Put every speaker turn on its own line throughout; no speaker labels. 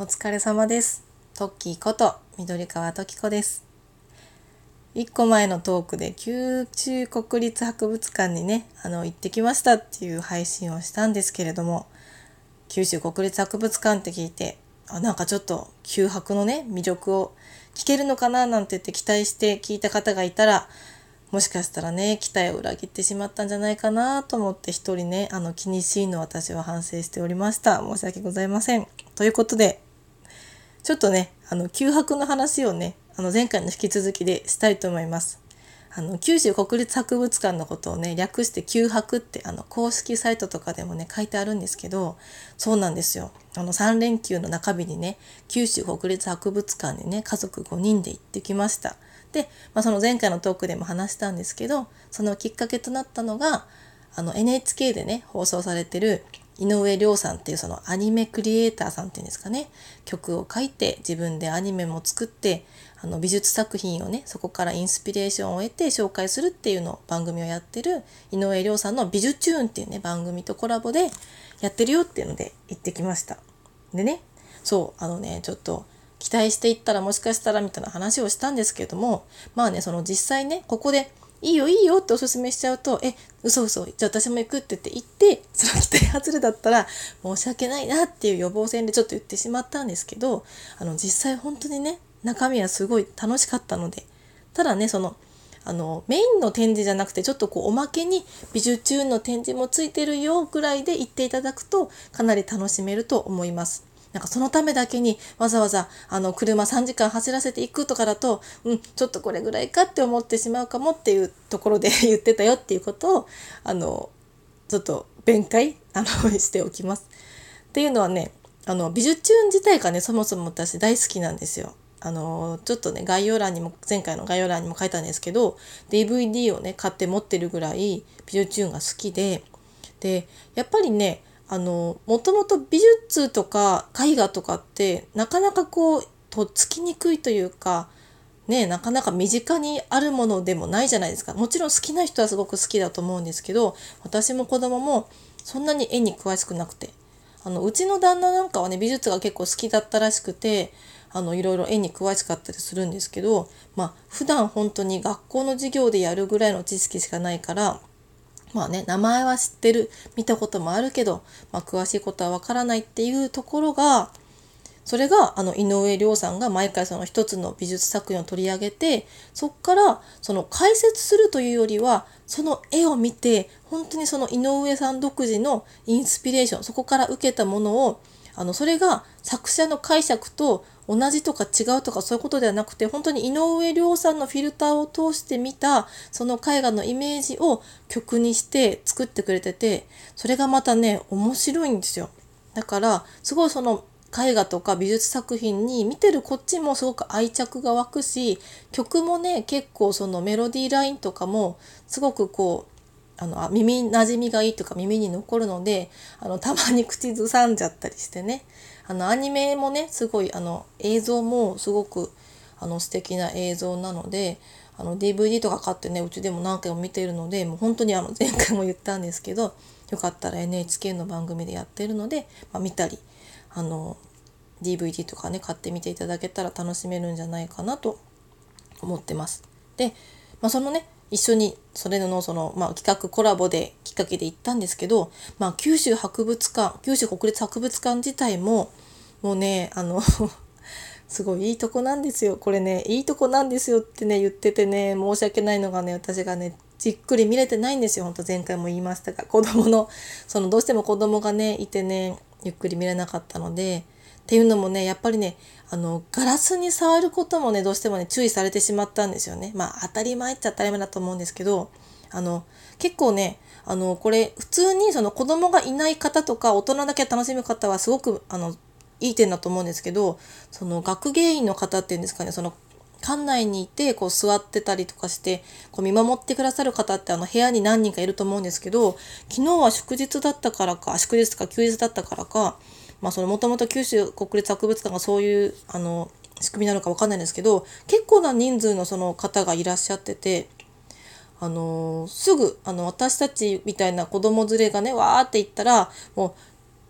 お疲れ様です。トッキーこと緑川トキコです。一個前のトークで九州国立博物館にね、あの行ってきましたっていう配信をしたんですけれども、九州国立博物館って聞いて、あなんかちょっと九博のね魅力を聞けるのかななんて言って期待して聞いた方がいたら、もしかしたらね期待を裏切ってしまったんじゃないかなと思って一人ねあの気にしいの私は反省しておりました申し訳ございませんということでちょっとねあの九博の話をねあの前回の引き続きでしたいと思います。あの九州国立博物館のことをね略して九博ってあの公式サイトとかでもね書いてあるんですけどそうなんですよ。あの3連休の中日にね九州国立博物館にね家族5人で行ってきました。で、まあ、その前回のトークでも話したんですけどそのきっかけとなったのがあの NHK でね放送されてる井上涼さんっていうそのアニメクリエイターさんっていうんですかね曲を書いて自分でアニメも作ってあの美術作品をねそこからインスピレーションを得て紹介するっていうの番組をやってる井上涼さんの「美術チューン」っていうね番組とコラボでやってるよっていうので行ってきました。でねそうあのねちょっと期待していったらもしかしたらみたいな話をしたんですけれどもまあねその実際ねここでいいよいいよっておすすめしちゃうと、え、嘘嘘、じゃあ私も行くって言って行って、その期待外れだったら申し訳ないなっていう予防線でちょっと言ってしまったんですけど、あの実際本当にね、中身はすごい楽しかったので、ただね、その、あのメインの展示じゃなくてちょっとこうおまけに美術中の展示もついてるよぐらいで行っていただくとかなり楽しめると思います。なんかそのためだけにわざわざあの車3時間走らせていくとかだと、うん、ちょっとこれぐらいかって思ってしまうかもっていうところで 言ってたよっていうことをあのちょっと弁解あの しておきます。っていうのはねあの美術チューン自体がねそもそも私大好きなんですよ。あのちょっとね概要欄にも前回の概要欄にも書いたんですけど DVD をね買って持ってるぐらい美術チューンが好きででやっぱりねあのもともと美術とか絵画とかってなかなかこうとっつきにくいというかねなかなか身近にあるものでもないじゃないですか。もちろん好きな人はすごく好きだと思うんですけど私も子供もそんなに絵に詳しくなくて。あのうちの旦那なんかはね美術が結構好きだったらしくてあのいろいろ絵に詳しかったりするんですけどまあ普段本当に学校の授業でやるぐらいの知識しかないからまあね、名前は知ってる、見たこともあるけど、まあ、詳しいことはわからないっていうところが、それがあの井上涼さんが毎回その一つの美術作品を取り上げて、そこからその解説するというよりは、その絵を見て、本当にその井上さん独自のインスピレーション、そこから受けたものを、あのそれが作者の解釈と同じとか違うとかそういうことではなくて本当に井上涼さんのフィルターを通して見たその絵画のイメージを曲にして作ってくれててそれがまたね面白いんですよ。だからすごいその絵画とか美術作品に見てるこっちもすごく愛着が湧くし曲もね結構そのメロディーラインとかもすごくこうあの耳なじみがいいとか耳に残るのであのたまに口ずさんじゃったりしてね。あのアニメもねすごいあの映像もすごくあの素敵な映像なのであの DVD とか買ってねうちでも何回も見てるのでもう本当にあの前回も言ったんですけどよかったら NHK の番組でやってるので、まあ、見たりあの DVD とかね買ってみていただけたら楽しめるんじゃないかなと思ってます。で、まあ、そのね一緒にそれのその、まあ、企画コラボできっかけで行ったんですけど、まあ、九州博物館九州国立博物館自体ももうねあの すごいいいとこなんですよ。これねいいとこなんですよってね言っててね申し訳ないのがね私がねじっくり見れてないんですよ。ほんと前回も言いましたが子供のそのどうしても子供がねいてねゆっくり見れなかったのでっていうのもねやっぱりねあのガラスに触ることもねどうしてもね注意されてしまったんですよね。まあ当たり前っちゃ当たり前だと思うんですけどあの結構ねあのこれ普通にその子供がいない方とか大人だけ楽しむ方はすごくあのいい点だと思うんですけどその学芸員の方っていうんですかねその館内にいてこう座ってたりとかしてこう見守ってくださる方ってあの部屋に何人かいると思うんですけど昨日は祝日だったからか祝日とか休日だったからかまあそのもともと九州国立博物館がそういうあの仕組みなのかわかんないんですけど結構な人数のその方がいらっしゃっててあのすぐあの私たちみたいな子供連れがねわーって行ったらもう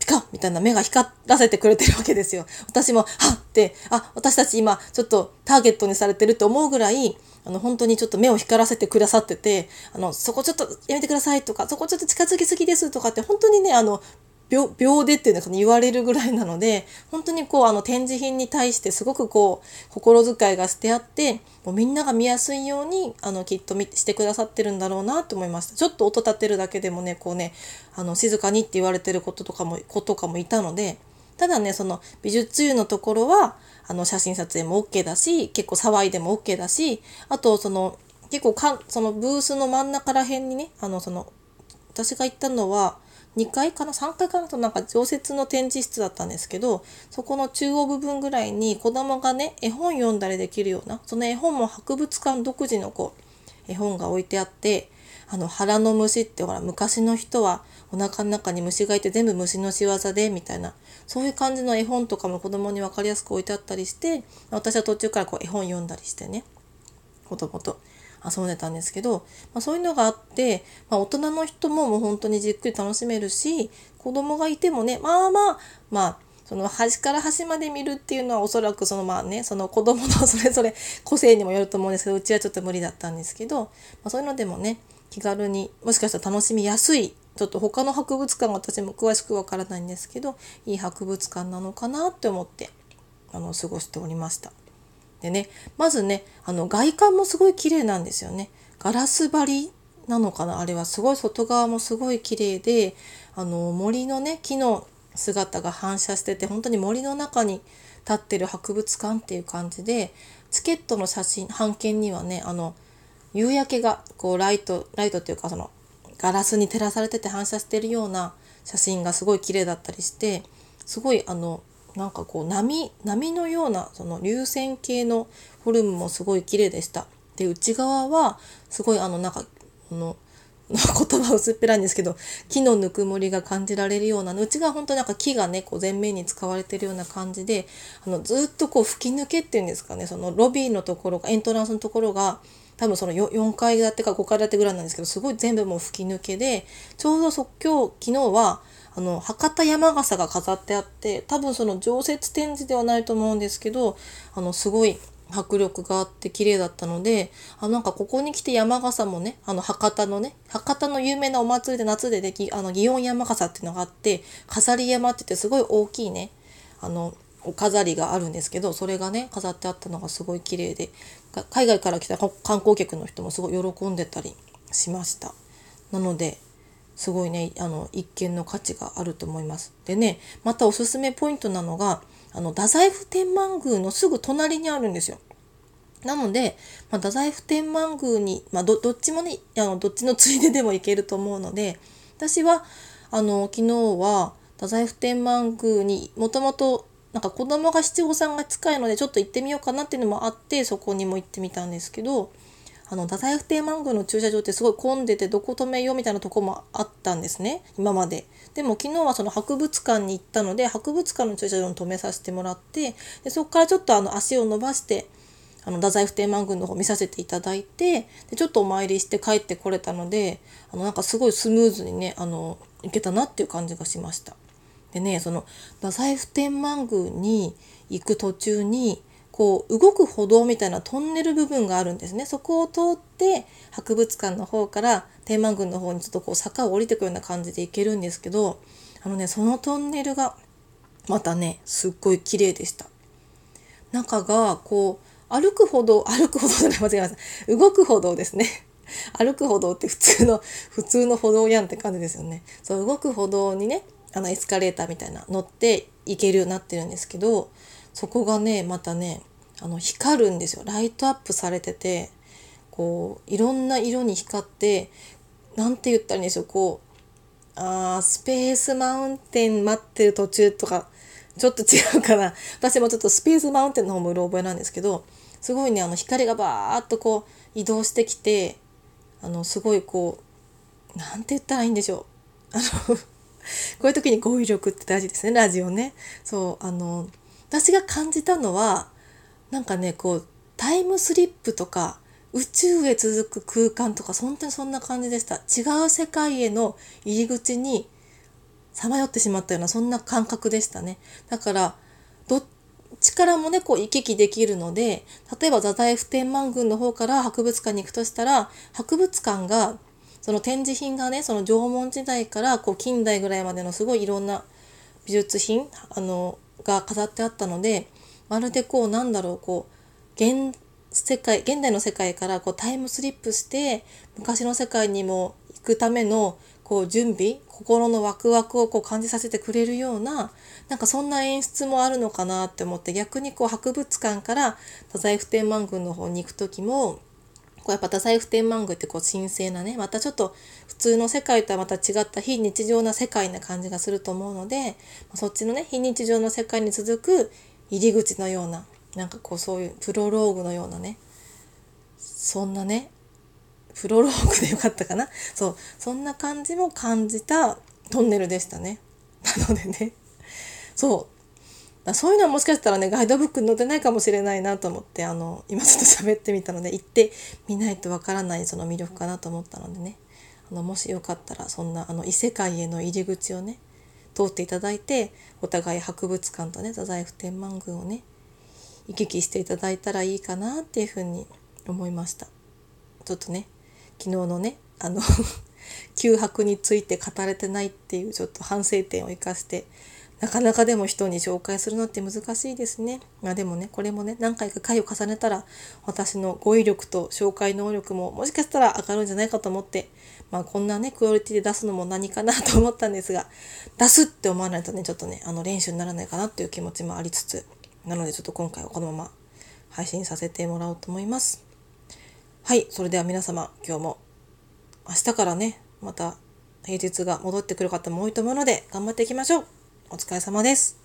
ピカみたいな目が光らせてくれてるわけですよ。私も、はっって、あ、私たち今ちょっとターゲットにされてるって思うぐらい、あの、本当にちょっと目を光らせてくださってて、あの、そこちょっとやめてくださいとか、そこちょっと近づきすぎですとかって、本当にね、あの、秒秒でっていうのか言われるぐらいなので本当にこうあの展示品に対してすごくこう心遣いがしてあってもうみんなが見やすいようにあのきっとしてくださってるんだろうなと思いました。ちょっと音立てるだけでもねこうねあの静かにって言われてることとかも子とかもいたのでただねその美術湯のところはあの写真撮影も OK だし結構騒いでも OK だしあとその結構かそのブースの真ん中ら辺にねあのその私が行ったのは2階かな？3階かなとなんか常設の展示室だったんですけどそこの中央部分ぐらいに子供がね絵本読んだりできるようなその絵本も博物館独自のこう絵本が置いてあってあの腹の虫ってほら昔の人はお腹の中に虫がいて全部虫の仕業でみたいなそういう感じの絵本とかも子供に分かりやすく置いてあったりして私は途中からこう絵本読んだりしてね子供と。遊んでたんですけど、まあ、そういうのがあって、まあ、大人の人ももう本当にじっくり楽しめるし子供がいてもねまあまあまあその端から端まで見るっていうのはおそらくそのまあねその子供の それぞれ個性にもよると思うんですけどうちはちょっと無理だったんですけど、まあ、そういうのでもね気軽にもしかしたら楽しみやすいちょっと他の博物館私も詳しくわからないんですけどいい博物館なのかなって思ってあの過ごしておりました。でねまずねあの外観もすごい綺麗なんですよね。ガラス張りなのかな？あれはすごい外側もすごい綺麗であの森のね木の姿が反射してて本当に森の中に立ってる博物館っていう感じでチケットの写真半券にはねあの夕焼けがこうライトライトっていうかそのガラスに照らされてて反射してるような写真がすごい綺麗だったりしてすごいあのなんかこう波波のようなその流線形のフォルムもすごい綺麗でした。で内側はすごいあのなんかこの 言葉薄っぺらいんですけど木のぬくもりが感じられるような内側本当なんか木がねこう前面に使われてるような感じであのずっとこう吹き抜けっていうんですかねそのロビーのところがエントランスのところが多分その 4, 4階建てか5階建てぐらいなんですけどすごい全部もう吹き抜けでちょうど即興昨日はあの博多山笠が飾ってあって多分その常設展示ではないと思うんですけどあのすごい迫力があって綺麗だったのであなんかここに来て山笠もねあの博多のね博多の有名なお祭りで夏でできあの祇園山笠っていうのがあって飾り山って言ってすごい大きいねあのお飾りがあるんですけどそれがね飾ってあったのがすごい綺麗で海外から来た観光客の人もすごい喜んでたりしました。なのですごいねあの一見の価値があると思います。でねまたおすすめポイントなのがあの太宰府天満宮のすぐ隣にあるんですよ。なので、まあ、太宰府天満宮に、まあ、どっちもねあのどっちのついででも行けると思うので私はあの昨日は太宰府天満宮にもともとなんか子供が七五三が近いのでちょっと行ってみようかなっていうのもあってそこにも行ってみたんですけどあの太宰府天満宮の駐車場ってすごい混んでてどこ止めようみたいなとこもあったんですね今まででも昨日はその博物館に行ったので博物館の駐車場に止めさせてもらってでそこからちょっとあの足を伸ばしてあの太宰府天満宮の方見させていただいてでちょっとお参りして帰ってこれたのであのなんかすごいスムーズにねあの行けたなっていう感じがしました。でねその太宰府天満宮に行く途中にこう動く歩道みたいなトンネル部分があるんですね。そこを通って博物館の方から天満宮の方にちょっとこう坂を降りてくような感じで行けるんですけどあのねそのトンネルがまたねすっごい綺麗でした。中がこう歩く歩道歩く歩道じゃない間違えました。動く歩道ですね。歩く歩道って普通の普通の歩道やんって感じですよね。そう動く歩道にねあのエスカレーターみたいな乗って行けるようになってるんですけどそこがねまたねあの光るんですよ。ライトアップされててこういろんな色に光って何て言ったらいいんでしょうこうあースペースマウンテン待ってる途中とかちょっと違うかな。私もちょっとスペースマウンテンの方もうろ覚えなんですけどすごいねあの光がバーッとこう移動してきてあのすごいこう何て言ったらいいんでしょう。あの こういう時に語彙力って大事ですね。ラジオね。そうあの私が感じたのはなんかねこうタイムスリップとか宇宙へ続く空間とか本当にそんな感じでした違う世界への入り口にさまよってしまったようなそんな感覚でしたね。だからどっちからもねこう行き来できるので例えば太宰府天満宮の方から博物館に行くとしたら博物館がその展示品がねその縄文時代からこう近代ぐらいまでのすごいいろんな美術品あのが飾ってあったのでまるでこうなんだろうこう現世界現代の世界からこうタイムスリップして昔の世界にも行くためのこう準備心のワクワクをこう感じさせてくれるようななんかそんな演出もあるのかなって思って逆にこう博物館から太宰府天満宮の方に行く時もこうやっぱ太宰府天満宮ってこう神聖なねまたちょっと普通の世界とはまた違った非日常な世界な感じがすると思うのでそっちのね非日常の世界に続く入り口のようななんかこうそういうプロローグのようなねそんなねプロローグでよかったかな？そうそんな感じも感じたトンネルでしたね。なのでね。そう。だそういうのはもしかしたらねガイドブックに載ってないかもしれないなと思ってあの今ちょっと喋ってみたので行ってみないとわからないその魅力かなと思ったのでね。あのもしよかったらそんなあの異世界への入り口をね通っていただいてお互い博物館とね太宰府天満宮をね行き来していただいたらいいかなっていうふうに思いました。ちょっとね昨日のねあの 九博について語れてないっていうちょっと反省点を生かしてなかなかでも人に紹介するのって難しいですね。まあでもね、これもね、何回か回を重ねたら、私の語彙力と紹介能力ももしかしたら上がるんじゃないかと思って、まあこんなね、クオリティで出すのも何かなと思ったんですが、出すって思わないとね、ちょっとね、あの練習にならないかなっていう気持ちもありつつ、なのでちょっと今回はこのまま配信させてもらおうと思います。はい、それでは皆様、今日も明日からね、また平日が戻ってくる方も多いと思うので、頑張っていきましょう。お疲れ様です。